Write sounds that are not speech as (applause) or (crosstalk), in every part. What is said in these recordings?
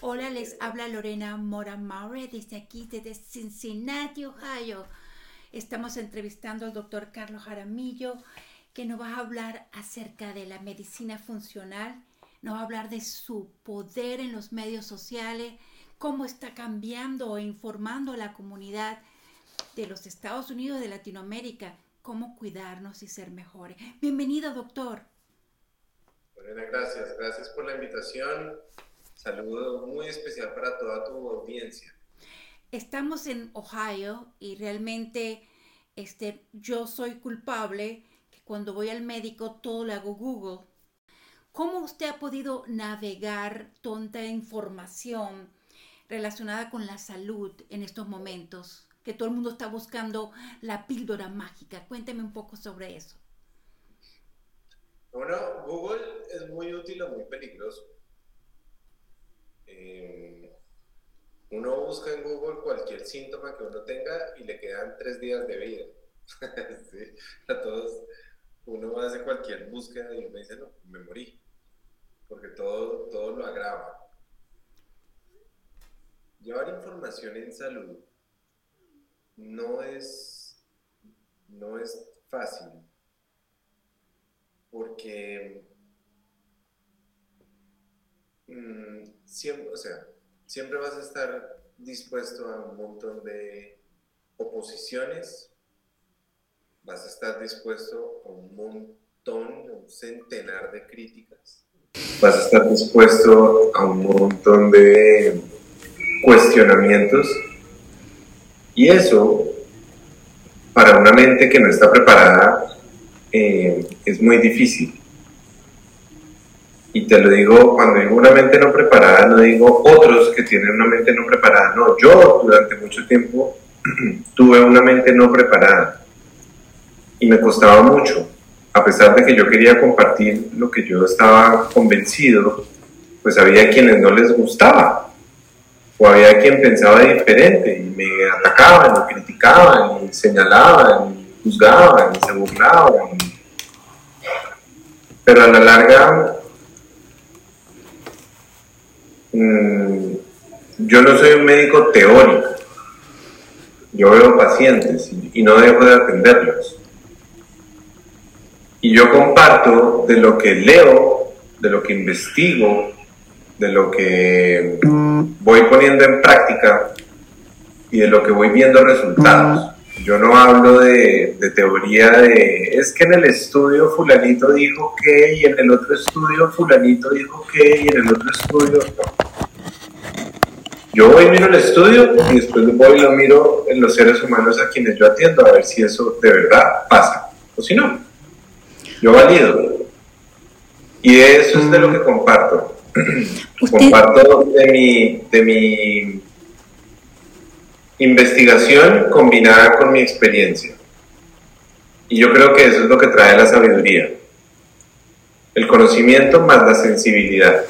Hola, les habla Lorena Mora Maurer desde aquí, desde Cincinnati, Ohio. Estamos entrevistando al doctor Carlos Jaramillo, que nos va a hablar acerca de la medicina funcional, nos va a hablar de su poder en los medios sociales, cómo está cambiando e informando a la comunidad de los Estados Unidos, de Latinoamérica, cómo cuidarnos y ser mejores. Bienvenido, doctor. Lorena, gracias. Gracias por la invitación. Saludo muy especial para toda tu audiencia. Estamos en Ohio y realmente este, yo soy culpable que cuando voy al médico todo lo hago Google. ¿Cómo usted ha podido navegar tonta información relacionada con la salud en estos momentos? Que todo el mundo está buscando la píldora mágica. Cuénteme un poco sobre eso. Bueno, Google es muy útil o muy peligroso. Eh, uno busca en Google cualquier síntoma que uno tenga y le quedan tres días de vida. (laughs) A todos, uno hace cualquier búsqueda y uno dice, no, me morí, porque todo, todo lo agrava. Llevar información en salud no es, no es fácil, porque mm, siempre, o sea, siempre vas a estar dispuesto a un montón de oposiciones, vas a estar dispuesto a un montón, un centenar de críticas, vas a estar dispuesto a un montón de cuestionamientos. Y eso para una mente que no está preparada eh, es muy difícil. Y te lo digo, cuando digo una mente no preparada, no digo otros que tienen una mente no preparada. No, yo durante mucho tiempo (clears throat) tuve una mente no preparada. Y me costaba mucho. A pesar de que yo quería compartir lo que yo estaba convencido, pues había quienes no les gustaba. O había quien pensaba diferente y me atacaban y criticaban y señalaban y juzgaban y se burlaban. Pero a la larga Mm, yo no soy un médico teórico. Yo veo pacientes y, no dejo de atenderlos. Y yo comparto de lo que leo, de lo que investigo, de lo que voy poniendo en práctica y de lo que voy viendo resultados. Yo no hablo de, de, teoría de, es que en el estudio fulanito dijo que, y en el otro estudio fulanito dijo que, y en el otro estudio... Yo voy y miro el estudio y después voy y lo miro en los seres humanos a quienes yo atiendo a ver si eso de verdad pasa o si no. Yo valido. Y eso es de lo que comparto. (clears throat) Comparto de mi, de mi investigación combinada con mi experiencia. Y yo creo que eso es lo que trae la sabiduría. El conocimiento más la sensibilidad.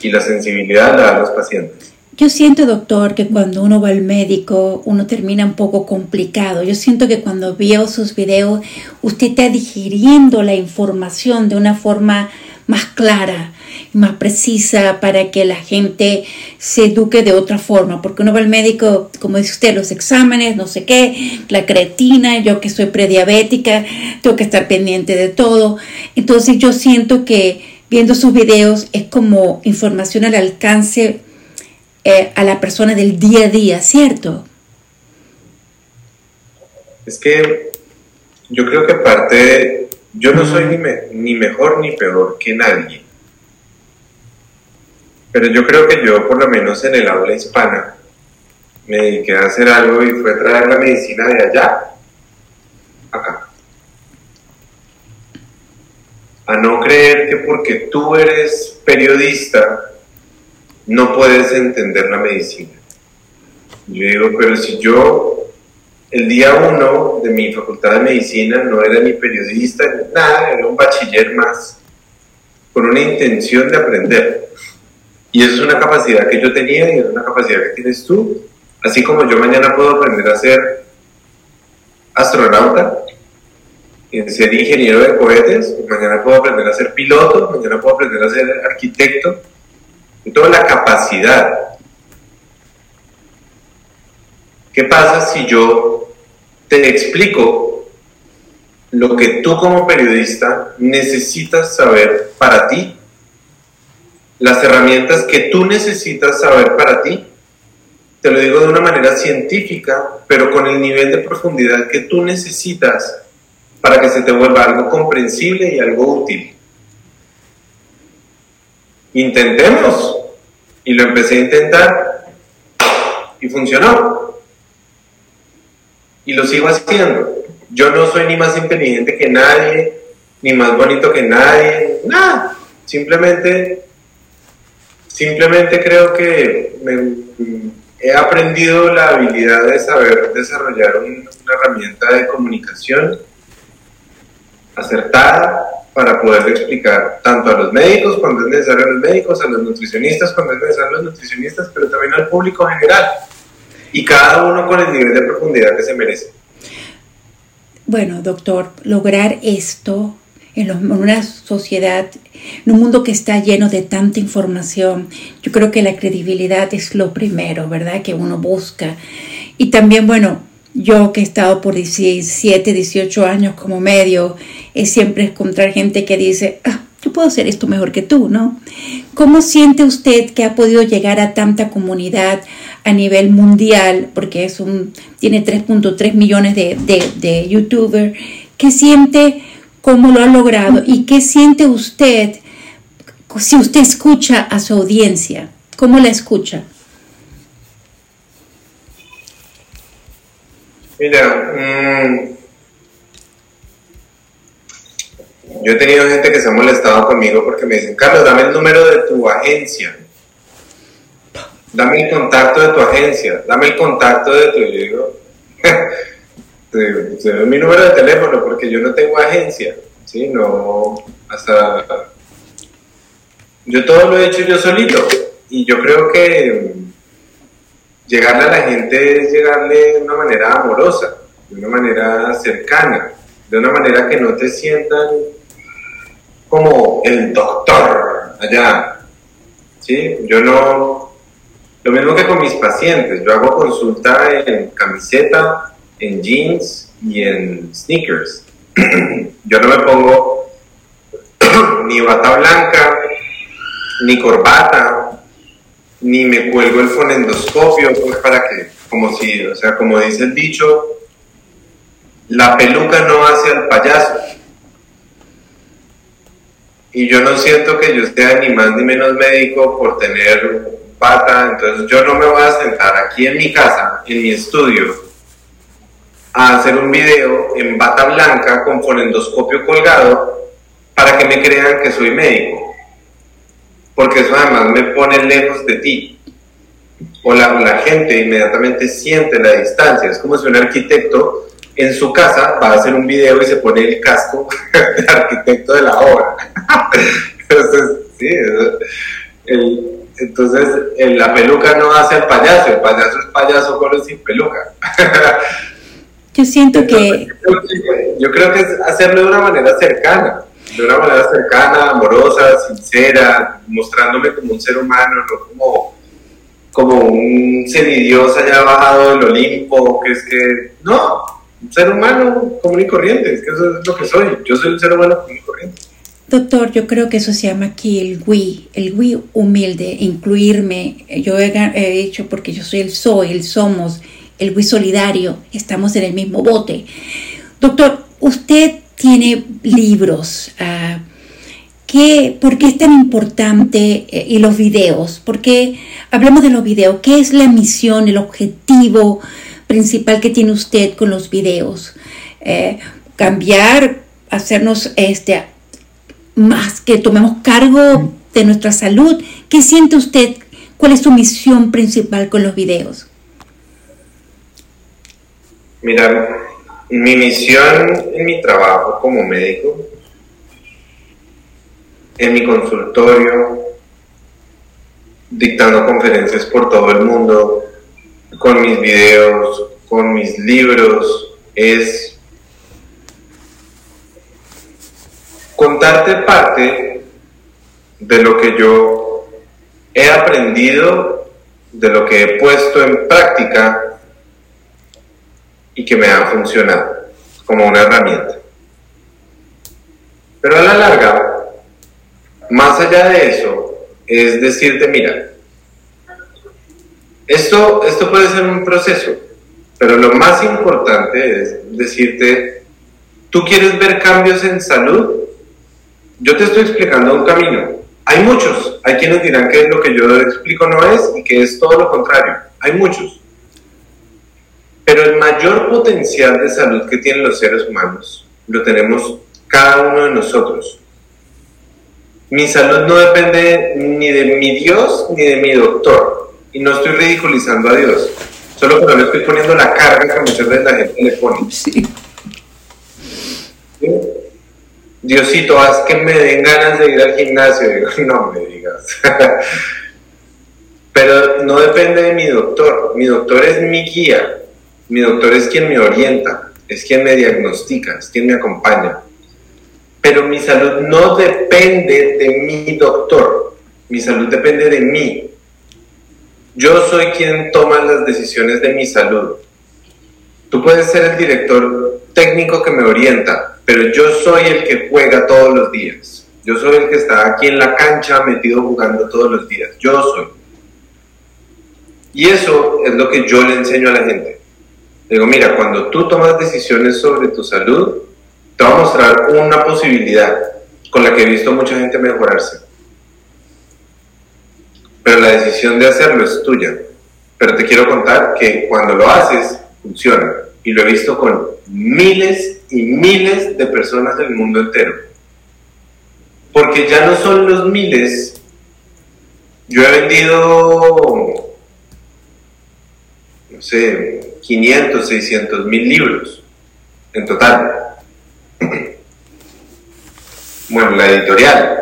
Y la sensibilidad la dan los pacientes. Yo siento, doctor, que cuando uno va al médico, uno termina un poco complicado. Yo siento que cuando veo sus videos, usted está digiriendo la información de una forma más clara, más precisa para que la gente se eduque de otra forma, porque uno va al médico, como dice usted, los exámenes, no sé qué, la creatina, yo que soy prediabética, tengo que estar pendiente de todo. Entonces yo siento que viendo sus videos es como información al alcance eh, a la persona del día a día, ¿cierto? Es que yo creo que parte, yo no soy ni, ni mejor ni peor que nadie pero yo creo que yo, por lo menos en el habla hispana, me dediqué a hacer algo y fue traer la medicina de allá, acá. A no creer que porque tú eres periodista, no puedes entender la medicina. Yo digo, pero si yo el día uno de mi facultad de medicina no era ni periodista, ni nada, era un bachiller más, con una intención de aprender. Y eso es una capacidad que yo tenía y es una capacidad que tienes tú. Así como yo mañana puedo aprender a ser astronauta, ser ingeniero de cohetes, mañana puedo aprender a ser piloto, mañana puedo aprender a ser arquitecto. Yo tengo la capacidad. ¿Qué pasa si yo te explico lo que tú como periodista necesitas saber para ti las herramientas que tú necesitas saber para ti. Te lo digo de una manera científica, pero con el nivel de profundidad que tú necesitas para que se te vuelva algo comprensible y algo útil. Intentemos. Y lo empecé a intentar y funcionó. Y lo sigo haciendo. Yo no soy ni más inteligente que nadie, ni más bonito que nadie, nada. Simplemente, simplemente creo que he aprendido la habilidad de saber desarrollar una herramienta de comunicación acertada para poder explicar tanto a los médicos cuando es necesario a los médicos, a los nutricionistas cuando es necesario a los nutricionistas, pero también al público general. Y cada uno con el nivel de profundidad que se merece. Bueno, doctor, lograr esto en, una sociedad, en un mundo que está lleno de tanta información, yo creo que la credibilidad es lo primero, ¿verdad? Que uno busca. Y también, bueno, yo que he estado por 17, 18 años como medio, es siempre encontrar gente que dice, ah, yo puedo hacer esto mejor que tú, ¿no? ¿Cómo siente usted que ha podido llegar a tanta comunidad a nivel mundial? Porque es un, tiene 3.3 millones de, de, de youtubers. ¿Qué siente? ¿Cómo lo ha logrado? ¿Y qué siente usted si usted escucha a su audiencia? ¿Cómo la escucha? Mira, mm, yo he tenido gente que se ha molestado conmigo porque me dicen, Carlos, dame el número de tu agencia. Dame el contacto de tu agencia. Dame el contacto de tu... Yo digo, (laughs) (laughs) mi número de teléfono porque yo no tengo agencia. ¿sí? No, hasta... Yo todo lo he hecho yo solito. Y yo creo que llegarle a la gente es llegarle de una manera amorosa, de una manera cercana, de una manera que no te sientan como el doctor allá. ¿Sí? Yo no, lo mismo que con mis pacientes, yo hago consulta en camiseta, en jeans y en sneakers. (clears throat) yo no me pongo (clears throat) ni bata blanca, ni corbata, ni me cuelgo el fonendoscopio, pues para que, como si, o sea, como dice el dicho, la peluca no hace al payaso. Y yo no siento que yo sea ni más ni menos médico por tener pata, entonces yo no me voy a sentar aquí en mi casa, en mi estudio, a hacer un video en bata blanca con fonendoscopio colgado para que me crean que soy médico porque eso además me pone lejos de ti. O la, la gente inmediatamente siente la distancia. Es como si un arquitecto en su casa va a hacer un video y se pone el casco (laughs) de arquitecto de la obra. (laughs) entonces, sí, entonces la peluca no hace al payaso, el payaso es payaso con o sin peluca. (laughs) Yo siento que... Yo creo que es hacerlo de una manera cercana de una manera cercana, amorosa, sincera, mostrándome como un ser humano, no como, como un semidios allá bajado del Olimpo, que es que, no, un ser humano común y corriente, es que eso es lo que soy, yo soy un ser humano común y corriente. Doctor, yo creo que eso se llama aquí el WI, el WI humilde, incluirme. Yo he, he, dicho porque yo soy el soy, el somos, el WI solidario, estamos en el mismo bote. Doctor, usted tiene libros. Uh, ¿qué, ¿Por qué es tan importante? Eh, y los videos, porque hablemos de los videos. ¿Qué es la misión, el objetivo principal que tiene usted con los videos? Eh, cambiar, hacernos este, más que tomemos cargo de nuestra salud. ¿Qué siente usted? ¿Cuál es su misión principal con los videos? Mira, mi misión en mi trabajo como médico, en mi consultorio, dictando conferencias por todo el mundo, con mis videos, con mis libros, es contarte parte de lo que yo he aprendido, de lo que he puesto en práctica y que me han funcionado como una herramienta. Pero a la larga, más allá de eso, es decirte, mira, esto, esto puede ser un proceso, pero lo más importante es decirte, ¿tú quieres ver cambios en salud? Yo te estoy explicando un camino. Hay muchos, hay quienes dirán que lo que yo explico no es y que es todo lo contrario. Hay muchos. Pero el mayor potencial de salud que tienen los seres humanos lo tenemos cada uno de nosotros. Mi salud no depende ni de mi Dios ni de mi doctor. Y no estoy ridiculizando a Dios. Solo que no le estoy poniendo la carga que muchas veces la gente le pone. Sí. Diosito, haz que me den ganas de ir al gimnasio. Digo, (laughs) no me digas. (laughs) Pero no depende de mi doctor. Mi doctor es mi guía. Mi doctor es quien me orienta, es quien me diagnostica, es quien me acompaña. Pero mi salud no depende de mi doctor. Mi salud depende de mí. Yo soy quien toma las decisiones de mi salud. Tú puedes ser el director técnico que me orienta, pero yo soy el que juega todos los días. Yo soy el que está aquí en la cancha metido jugando todos los días. Yo soy. Y eso es lo que yo le enseño a la gente. Digo, mira, cuando tú tomas decisiones sobre tu salud, te voy a mostrar una posibilidad con la que he visto mucha gente mejorarse. Pero la decisión de hacerlo es tuya. Pero te quiero contar que cuando lo haces, funciona. Y lo he visto con miles y miles de personas del mundo entero. Porque ya no son los miles. Yo he vendido, sé, 500, 600 mil libros en total. (clears throat) Bueno, la editorial.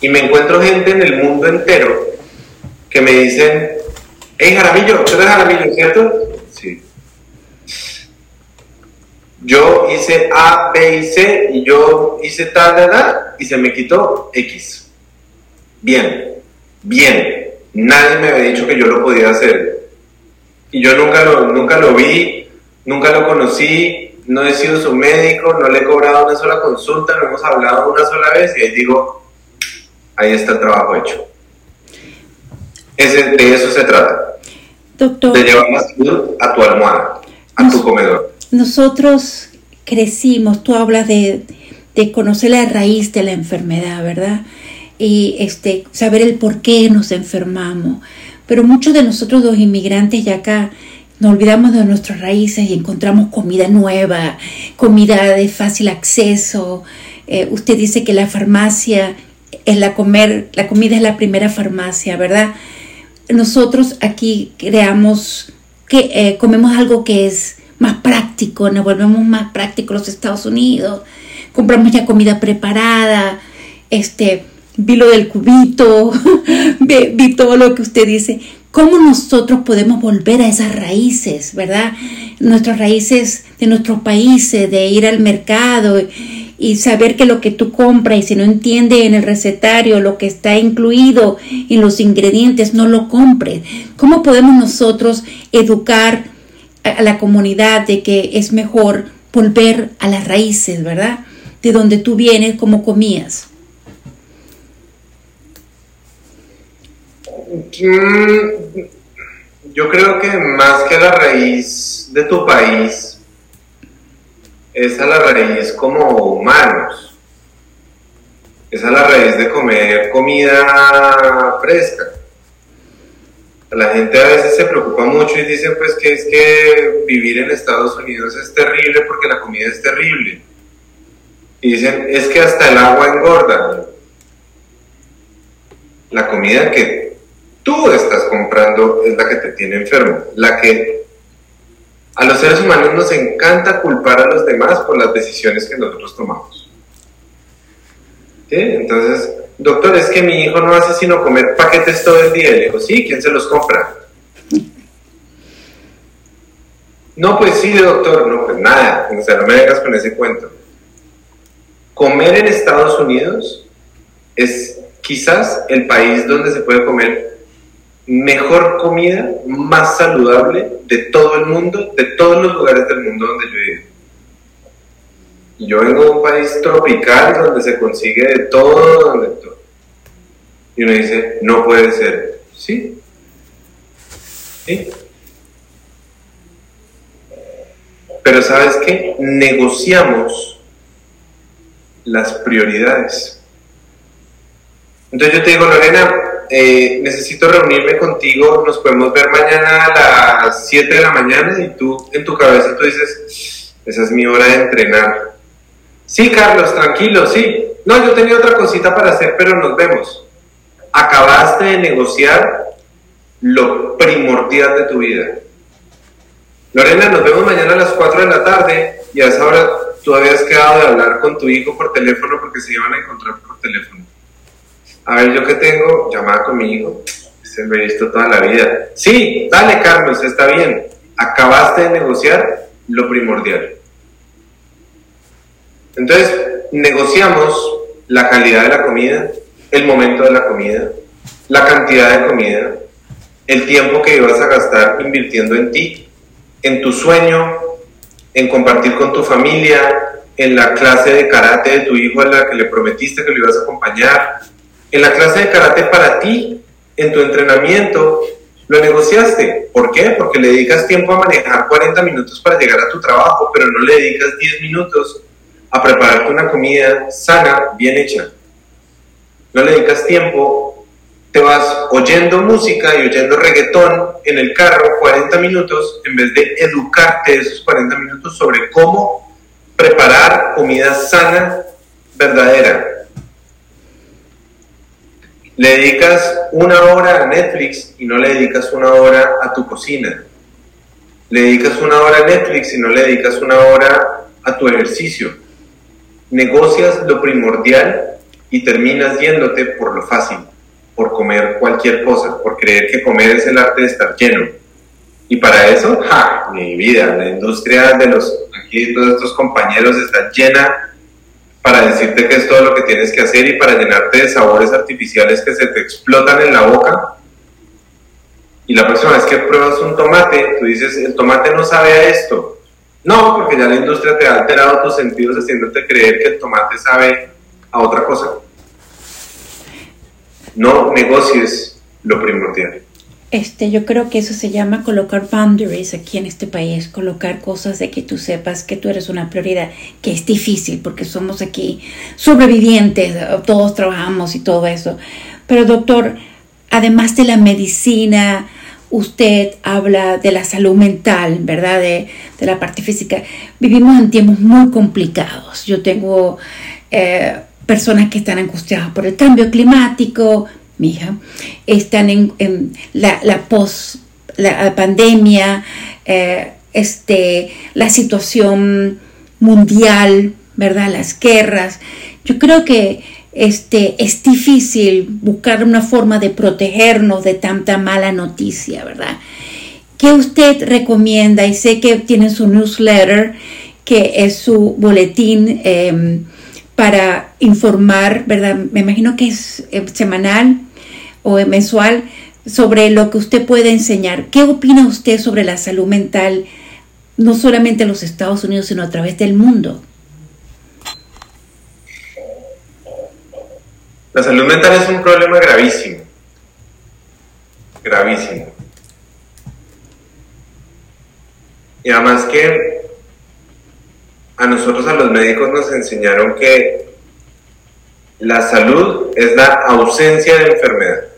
Y me encuentro gente en el mundo entero que me dicen, hey Jaramillo, ¿tú eres Jaramillo, cierto? Sí. Yo hice A, B y C y yo hice tal, tal, tal y se me quitó X. Bien, bien. Nadie me había dicho que yo lo podía hacer y yo nunca lo, nunca lo vi, nunca lo conocí, no he sido su médico, no le he cobrado una sola consulta, no hemos hablado una sola vez y ahí digo, ahí está el trabajo hecho. Ese, de eso se trata. Doctor. De llevar más salud a tu almohada, a tu comedor. Nosotros crecimos, tú hablas de, de conocer la raíz de la enfermedad, ¿verdad? Y este, saber el por qué nos enfermamos pero muchos de nosotros los inmigrantes ya acá nos olvidamos de nuestras raíces y encontramos comida nueva, comida de fácil acceso. Eh, usted dice que la farmacia es la comer, la comida es la primera farmacia, ¿verdad? Nosotros aquí creamos que eh, comemos algo que es más práctico, nos volvemos más prácticos los Estados Unidos, compramos ya comida preparada, este, vi lo del cubito, (laughs) vi, todo lo que usted dice. ¿Cómo nosotros podemos volver a esas raíces, verdad? Nuestras raíces de nuestros países, de ir al mercado y saber que lo que tú compras y si no entiende en el recetario lo que está incluido en los ingredientes, no lo compres. ¿Cómo podemos nosotros educar a la comunidad de que es mejor volver a las raíces, verdad? De donde tú vienes, como comías. Yo creo que más que la raíz de tu país, es a la raíz como humanos. Es a la raíz de comer comida fresca. La gente a veces se preocupa mucho y dice pues que es que vivir en Estados Unidos es terrible porque la comida es terrible. Y dicen, es que hasta el agua engorda. La comida que tú estás comprando es la que te tiene enfermo, la que a los seres humanos nos encanta culpar a los demás por las decisiones que nosotros tomamos. Entonces, doctor, es que mi hijo no hace sino comer paquetes todo el día. Le digo, sí, ¿quién se los compra? No, pues sí, doctor, no, pues nada, o sea, no me vengas con ese cuento. Comer en Estados Unidos es quizás el país donde se puede comer mejor comida, más saludable de todo el mundo, de todos los lugares del mundo donde yo vivo. Yo vengo de un país tropical donde se consigue de todo, donde todo. Y uno dice, no puede ser. Sí. Sí. Pero sabes qué? Negociamos las prioridades. Entonces yo te digo, Lorena, eh, necesito reunirme contigo, nos podemos ver mañana a las 7 de la mañana y tú en tu cabeza tú dices, esa es mi hora de entrenar. Sí, Carlos, tranquilo, sí. No, yo tenía otra cosita para hacer, pero nos vemos. Acabaste de negociar lo primordial de tu vida. Lorena, nos vemos mañana a las 4 de la tarde y a esa hora tú habías quedado de hablar con tu hijo por teléfono porque se iban a encontrar por teléfono. A ver, yo que tengo, llamada con mi hijo, se me he visto toda la vida. Sí, dale Carlos, está bien. Acabaste de negociar lo primordial. Entonces, negociamos la calidad de la comida, el momento de la comida, la cantidad de comida, el tiempo que ibas a gastar invirtiendo en ti, en tu sueño, en compartir con tu familia, en la clase de karate de tu hijo a la que le prometiste que lo ibas a acompañar, en la clase de karate para ti, en tu entrenamiento, lo negociaste. ¿Por qué? Porque le dedicas tiempo a manejar 40 minutos para llegar a tu trabajo, pero no le dedicas 10 minutos a prepararte una comida sana, bien hecha. No le dedicas tiempo, te vas oyendo música y oyendo reggaetón en el carro 40 minutos en vez de educarte esos 40 minutos sobre cómo preparar comida sana, verdadera, le dedicas una hora a Netflix y no le dedicas una hora a tu cocina. Le dedicas una hora a Netflix y no le dedicas una hora a tu ejercicio. Negocias lo primordial y terminas yéndote por lo fácil, por comer cualquier cosa, por creer que comer es el arte de estar lleno. Y para eso, ja, mi vida, la industria de los, aquí todos estos compañeros está llena para decirte que es todo lo que tienes que hacer y para llenarte de sabores artificiales que se te explotan en la boca. Y la próxima vez que pruebas un tomate, tú dices, el tomate no sabe a esto. No, porque ya la industria te ha alterado tus sentidos haciéndote creer que el tomate sabe a otra cosa. No negocies lo primordial. Este, yo creo que eso se llama colocar boundaries aquí en este país, colocar cosas de que tú sepas que tú eres una prioridad, que es difícil porque somos aquí sobrevivientes, todos trabajamos y todo eso. Pero doctor, además de la medicina, usted habla de la salud mental, ¿verdad? De, la parte física. Vivimos en tiempos muy complicados. Yo tengo eh, personas que están angustiadas por el cambio climático, están en, la, la post, la pandemia, eh, este, la situación mundial, ¿verdad? Las guerras. Yo creo que este, es difícil buscar una forma de protegernos de tanta mala noticia, ¿verdad? ¿Qué usted recomienda? Y sé que tiene su newsletter, que es su boletín em, para informar, ¿verdad? Me imagino que es eh, semanal o mensual sobre lo que usted puede enseñar. ¿Qué opina usted sobre la salud mental, no solamente en los Estados Unidos, sino a través del mundo? La salud mental es un problema gravísimo, gravísimo. Y además que a nosotros, a los médicos, nos enseñaron que la salud es la ausencia de enfermedad.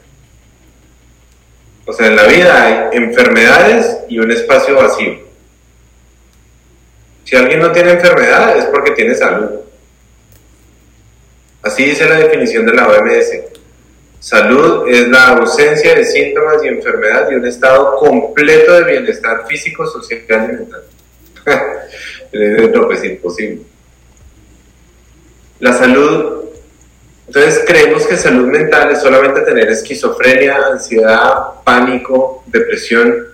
O sea, en la vida hay enfermedades y un espacio vacío. Si alguien no tiene enfermedad es porque tiene salud. Así dice la definición de la OMS. Salud es la ausencia de síntomas y enfermedad y un estado completo de bienestar físico, social y mental. (laughs) no, pues imposible. La salud entonces creemos que salud mental es solamente tener esquizofrenia, ansiedad, pánico, depresión.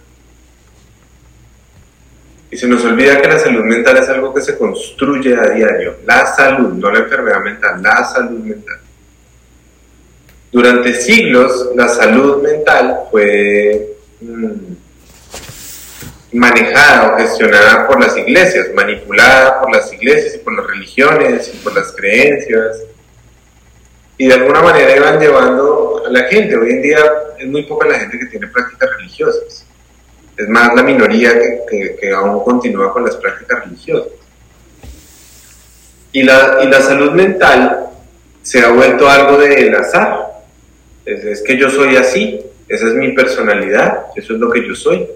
Y se nos olvida que la salud mental es algo que se construye a diario. La salud, no la enfermedad mental, la salud mental. Durante siglos la salud mental fue mm, manejada o gestionada por las iglesias, manipulada por las iglesias y por las religiones y por las creencias. Y de alguna manera iban llevando a la gente. Hoy en día es muy poca la gente que tiene prácticas religiosas. Es más la minoría que, aún continúa con las prácticas religiosas. Y la, y la salud mental se ha vuelto algo del azar. Es, es que yo soy así, esa es mi personalidad, eso es lo que yo soy.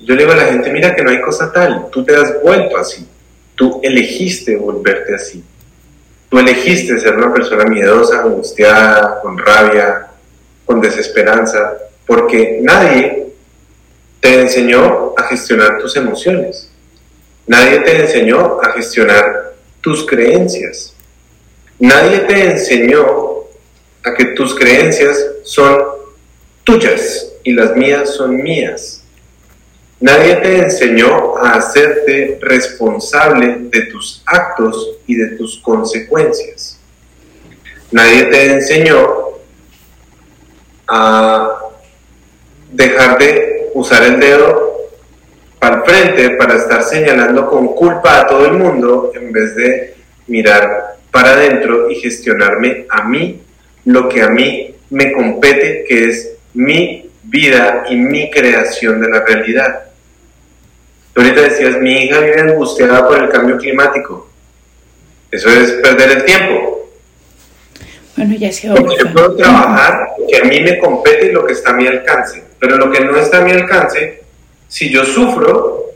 Yo le digo a la gente, mira que no hay cosa tal, tú te has vuelto así, tú elegiste volverte así, elegiste ser una persona miedosa, angustiada, con rabia, con desesperanza, porque nadie te enseñó a gestionar tus emociones, nadie te enseñó a gestionar tus creencias, nadie te enseñó a que tus creencias son tuyas y las mías son mías. Nadie te enseñó a hacerte responsable de tus actos y de tus consecuencias. Nadie te enseñó a dejar de usar el dedo para el frente para estar señalando con culpa a todo el mundo en vez de mirar para adentro y gestionarme a mí lo que a mí me compete, que es mi vida y mi creación de la realidad. Tú ahorita decías, mi hija vive angustiada por el cambio climático. Eso es perder el tiempo. Bueno, ya se Porque yo puedo trabajar que a mí me compete y lo que está a mi alcance. Pero lo que no está a mi alcance, si yo sufro,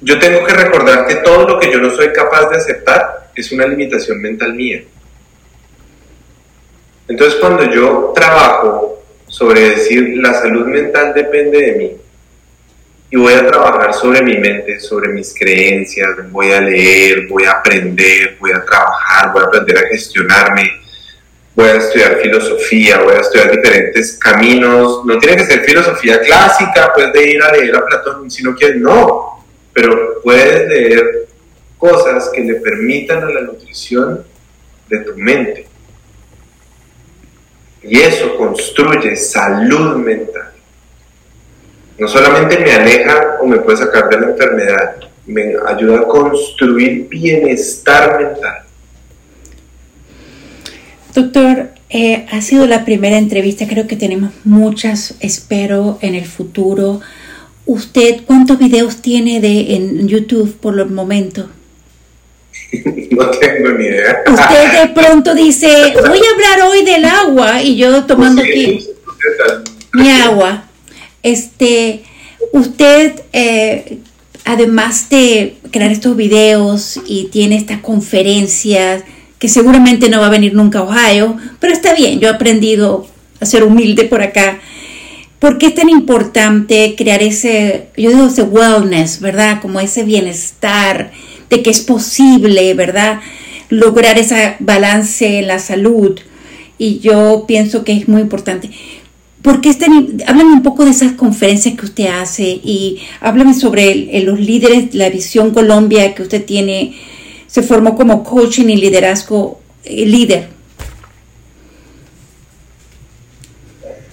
yo tengo que recordar que todo lo que yo no soy capaz de aceptar es una limitación mental mía. Entonces cuando yo trabajo sobre decir la salud mental depende de mí y voy a trabajar sobre mi mente, sobre mis creencias, voy a leer, voy a aprender, voy a trabajar, voy a aprender a gestionarme, voy a estudiar filosofía, voy a estudiar diferentes caminos, no tiene que ser filosofía clásica, puedes de ir a leer a Platón si no quieres, no, pero puedes leer cosas que le permitan a la nutrición de tu mente y eso construye salud mental. No solamente me aleja o me puede sacar de la enfermedad, me ayuda a construir bienestar mental. Doctor, eh, ha sido la primera entrevista, creo que tenemos muchas, espero, en el futuro. ¿Usted cuántos videos tiene de, en YouTube por el momento? (laughs) no tengo ni idea. Usted de pronto dice, (laughs) voy a hablar hoy del agua y yo tomando aquí mi agua. Este, usted, eh, además de crear estos videos y tiene estas conferencias, que seguramente no va a venir nunca a Ohio, pero está bien, yo he aprendido a ser humilde por acá. ¿Por qué es tan importante crear ese, yo digo ese wellness, ¿verdad? Como ese bienestar de que es posible, ¿verdad? Lograr ese balance en la salud. Y yo pienso que es muy importante. Porque están, háblame un poco de esas conferencias que usted hace y háblame sobre los líderes, la visión Colombia que usted tiene. Se formó como coaching y liderazgo eh, líder.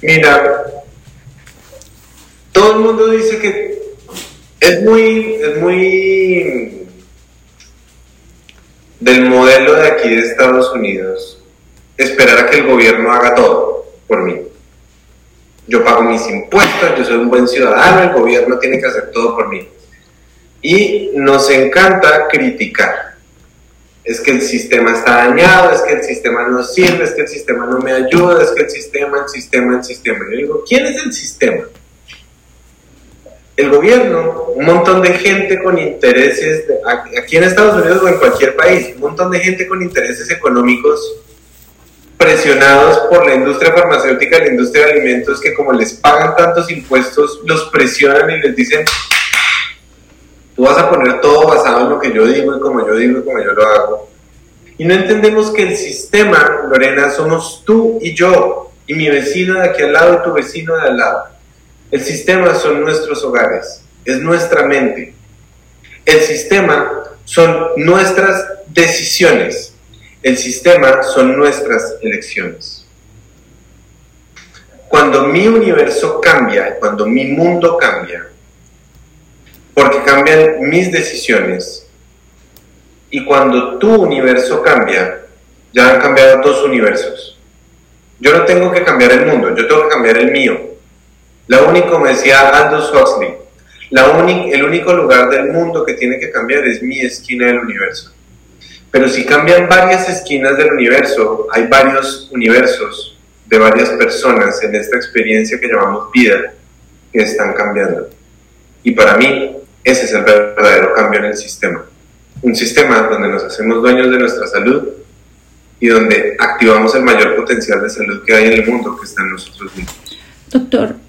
Mira, todo el mundo dice que es muy, es muy del modelo de aquí de Estados Unidos, esperar a que el gobierno haga todo por mí. Yo pago mis impuestos, yo soy un buen ciudadano, el gobierno tiene que hacer todo por mí. Y nos encanta criticar. Es que el sistema está dañado, es que el sistema no sirve, es que el sistema no me ayuda, es que el sistema, el sistema, el sistema. Yo digo, ¿quién es el sistema? El gobierno, un montón de gente con intereses, aquí en Estados Unidos o en cualquier país, un montón de gente con intereses económicos presionados por la industria farmacéutica, la industria de alimentos, que como les pagan tantos impuestos, los presionan y les dicen, tú vas a poner todo basado en lo que yo digo y como yo digo y como yo lo hago. Y no entendemos que el sistema, Lorena, somos tú y yo, y mi vecino de aquí al lado y tu vecino de al lado. El sistema son nuestros hogares, es nuestra mente. El sistema son nuestras decisiones. El sistema son nuestras elecciones. Cuando mi universo cambia, cuando mi mundo cambia, porque cambian mis decisiones, y cuando tu universo cambia, ya han cambiado dos universos. Yo no tengo que cambiar el mundo, yo tengo que cambiar el mío. La único, me decía Aldous Huxley, la el único lugar del mundo que tiene que cambiar es mi esquina del universo. Pero si cambian varias esquinas del universo, hay varios universos de varias personas en esta experiencia que llamamos vida que están cambiando. Y para mí, ese es el verdadero cambio en el sistema. Un sistema donde nos hacemos dueños de nuestra salud y donde activamos el mayor potencial de salud que hay en el mundo, que está en nosotros mismos. Doctor,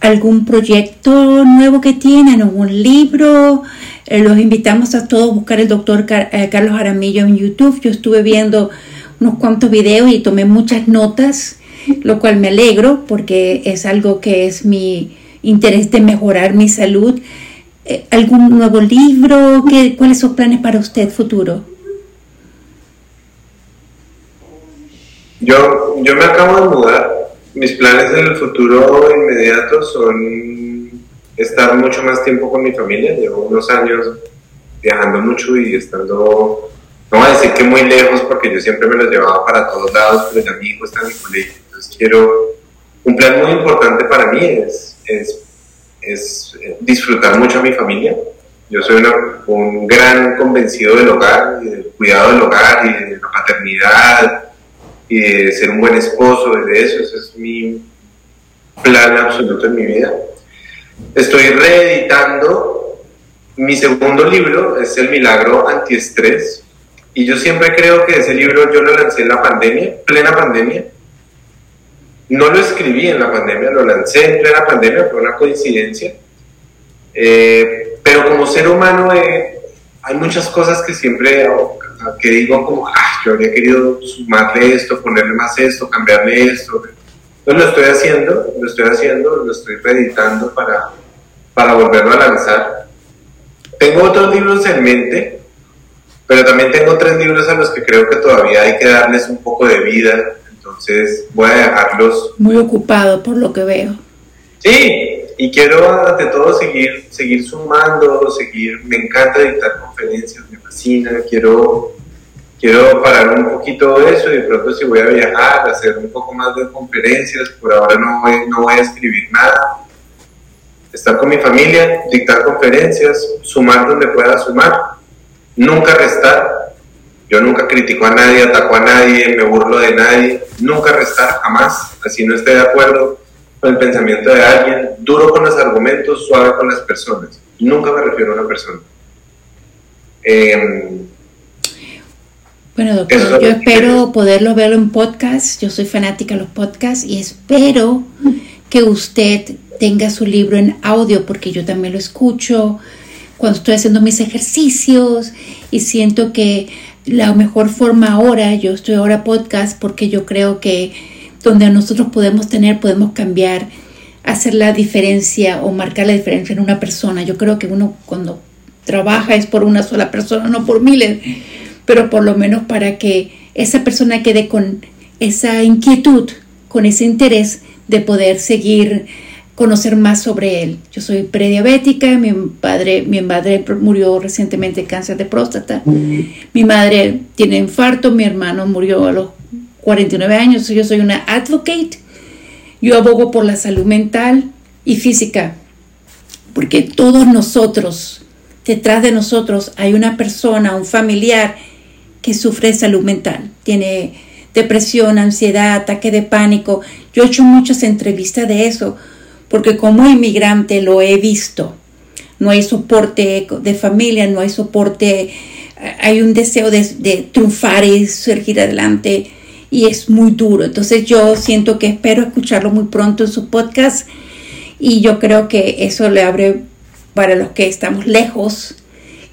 ¿algún proyecto nuevo que tienen? ¿Algún libro? Eh, los invitamos a todos a buscar el doctor eh, Carlos Aramillo en YouTube. Yo estuve viendo unos cuantos videos y tomé muchas notas, lo cual me alegro porque es algo que es mi interés de mejorar mi salud. Eh, ¿Algún nuevo libro? ¿Qué, ¿Cuáles son planes para usted futuro? Yo, yo me acabo de mudar. Mis planes en el futuro inmediato son estar mucho más tiempo con mi familia. Llevo unos años viajando mucho y estando, no voy a decir que muy lejos porque yo siempre me los llevaba para todos lados, pero ya mi hijo está en el colegio. Entonces quiero, un plan muy importante para mí es, es, es disfrutar mucho a mi familia. Yo soy un gran convencido del hogar, del cuidado del hogar y de la paternidad y ser un buen esposo, de eso, ese es mi plan absoluto en mi vida. Estoy reeditando mi segundo libro, es El Milagro Antiestrés, y yo siempre creo que ese libro yo lo lancé en la pandemia, plena pandemia. No lo escribí en la pandemia, lo lancé en plena pandemia, fue una coincidencia. Eh, pero como ser humano eh, hay muchas cosas que siempre que digo como, ah, yo habría querido sumarle esto, ponerle más esto, cambiarle esto. Entonces lo estoy haciendo, lo estoy haciendo, lo estoy reeditando para, para volverlo a lanzar. Tengo otros libros en mente, pero también tengo tres libros a los que creo que todavía hay que darles un poco de vida, entonces voy a dejarlos. Muy ocupado por lo que veo. Sí, y quiero ante todo seguir, seguir sumando, seguir, me encanta dictar conferencias, me fascina, quiero, quiero parar un poquito eso y de pronto si voy a viajar, hacer un poco más de conferencias, por ahora no voy, no voy a escribir nada, estar con mi familia, dictar conferencias, sumar donde pueda sumar, nunca restar, yo nunca critico a nadie, ataco a nadie, me burlo de nadie, nunca restar, jamás, así no esté de acuerdo el pensamiento de alguien, duro con los argumentos, suave con las personas. Nunca me refiero a una persona. Em, bueno, doctor, yo espero poderlo verlo en podcast. Yo soy fanática de los podcasts y espero que usted tenga su libro en audio porque yo también lo escucho cuando estoy haciendo mis ejercicios y siento que la mejor forma ahora, yo estoy ahora podcast porque yo creo que donde nosotros podemos tener, podemos cambiar, hacer la diferencia o marcar la diferencia en una persona. Yo creo que uno cuando trabaja es por una sola persona, no por miles, pero por lo menos para que esa persona quede con esa inquietud, con ese interés de poder seguir conocer más sobre él. Yo soy prediabética, mi padre, mi madre murió recientemente de cáncer de próstata, mi madre tiene infarto, mi hermano murió a los 49 años, yo soy una advocate, yo abogo por la salud mental y física, porque todos nosotros, detrás de nosotros hay una persona, un familiar que sufre salud mental, tiene depresión, ansiedad, ataque de pánico. Yo he hecho muchas entrevistas de eso, porque como inmigrante lo he visto. No hay soporte de familia, no hay soporte, hay un deseo de, de triunfar y surgir adelante y es muy duro. Entonces yo siento que espero escucharlo muy pronto en su podcast y yo creo que eso le abre para los que estamos lejos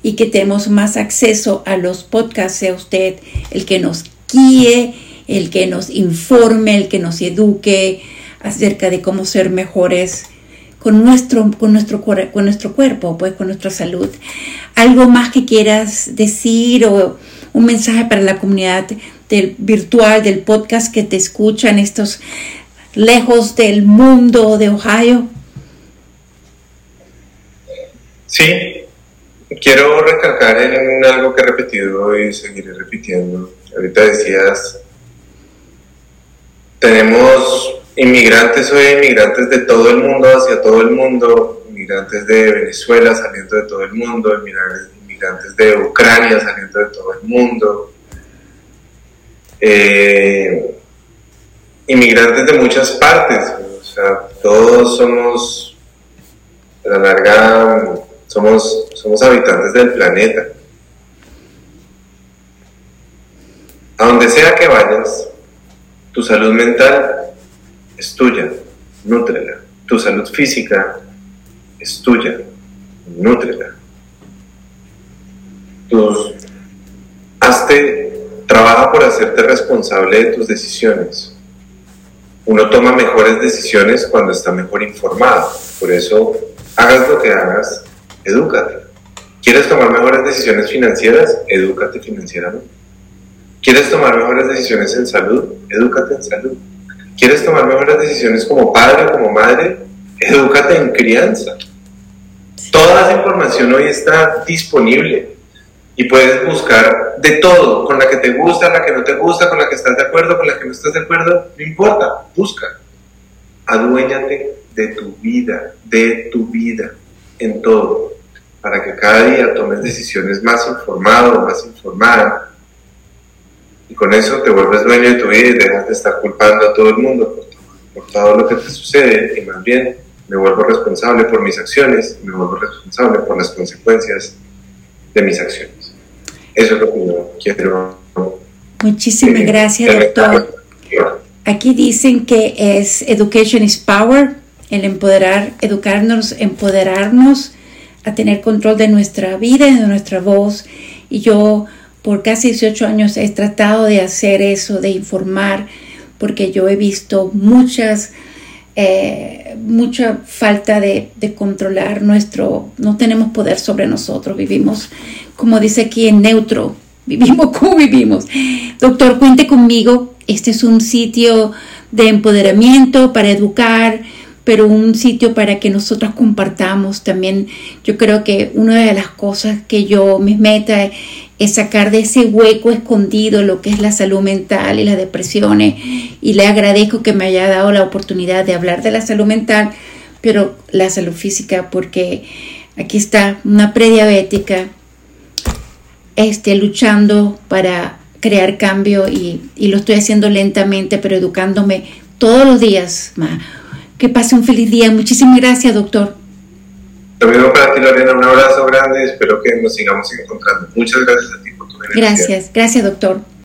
y que tenemos más acceso a los podcasts, sea usted el que nos guíe, el que nos informe, el que nos eduque acerca de cómo ser mejores con nuestro, con nuestro, con nuestro cuerpo, pues con nuestra salud. ¿Algo más que quieras decir o un mensaje para la comunidad del virtual, del podcast que te escuchan estos lejos del mundo de Ohio? Sí, quiero recalcar en algo que he repetido y seguiré repitiendo. Ahorita decías, tenemos inmigrantes hoy, inmigrantes de todo el mundo hacia todo el mundo, inmigrantes de Venezuela saliendo de todo el mundo, inmigrantes de Ucrania saliendo de todo el mundo, eh, inmigrantes de muchas partes, todos somos, a la larga, somos, somos habitantes del planeta. A donde sea que vayas, tu salud mental es tuya, nútrela. Tu salud física es tuya, nútrela. Tus, hazte, trabaja por hacerte responsable de tus decisiones. Uno toma mejores decisiones cuando está mejor informado. Por eso, hagas lo que hagas, edúcate. ¿Quieres tomar mejores decisiones financieras? Edúcate financieramente. ¿Quieres tomar mejores decisiones en salud? Edúcate en salud. ¿Quieres tomar mejores decisiones como padre o como madre? Edúcate en crianza. Toda esa información hoy está disponible y puedes buscar de todo, con la que te gusta, la que no te gusta, con la que estás de acuerdo, con la que no estás de acuerdo, no importa, busca. Aduéñate de tu vida, de tu vida, en todo para que cada día tomes decisiones más informado, más informada. Y con eso te vuelves dueño de tu vida y dejas de estar culpando a todo el mundo por, todo lo que te sucede y más bien me vuelvo responsable por mis acciones me vuelvo responsable por las consecuencias de mis acciones. Eso es lo que yo quiero. Muchísimas gracias, doctor. Aquí dicen que es Education is Power, el empoderar, educarnos, empoderarnos a tener control de nuestra vida y de nuestra voz. Y yo por casi 18 años he tratado de hacer eso, de informar, porque yo he visto muchas, eh, mucha falta de, controlar nuestro, no tenemos poder sobre nosotros, vivimos, como dice aquí, en neutro, vivimos (laughs) como vivimos. Doctor, cuente conmigo, este es un sitio de empoderamiento para educar, pero un sitio para que nosotros compartamos también. Yo creo que una de las cosas que yo, mis meta es sacar de ese hueco escondido lo que es la salud mental y las depresiones. Y le agradezco que me haya dado la oportunidad de hablar de la salud mental, pero la salud física, porque aquí está una prediabética este, luchando para crear cambio y, lo estoy haciendo lentamente, pero educándome todos los días más que pase un feliz día. Muchísimas gracias, doctor. Lo mismo para ti, Lorena. Un abrazo grande. Espero que nos sigamos encontrando. Muchas gracias a ti por tu Gracias, gracias, doctor.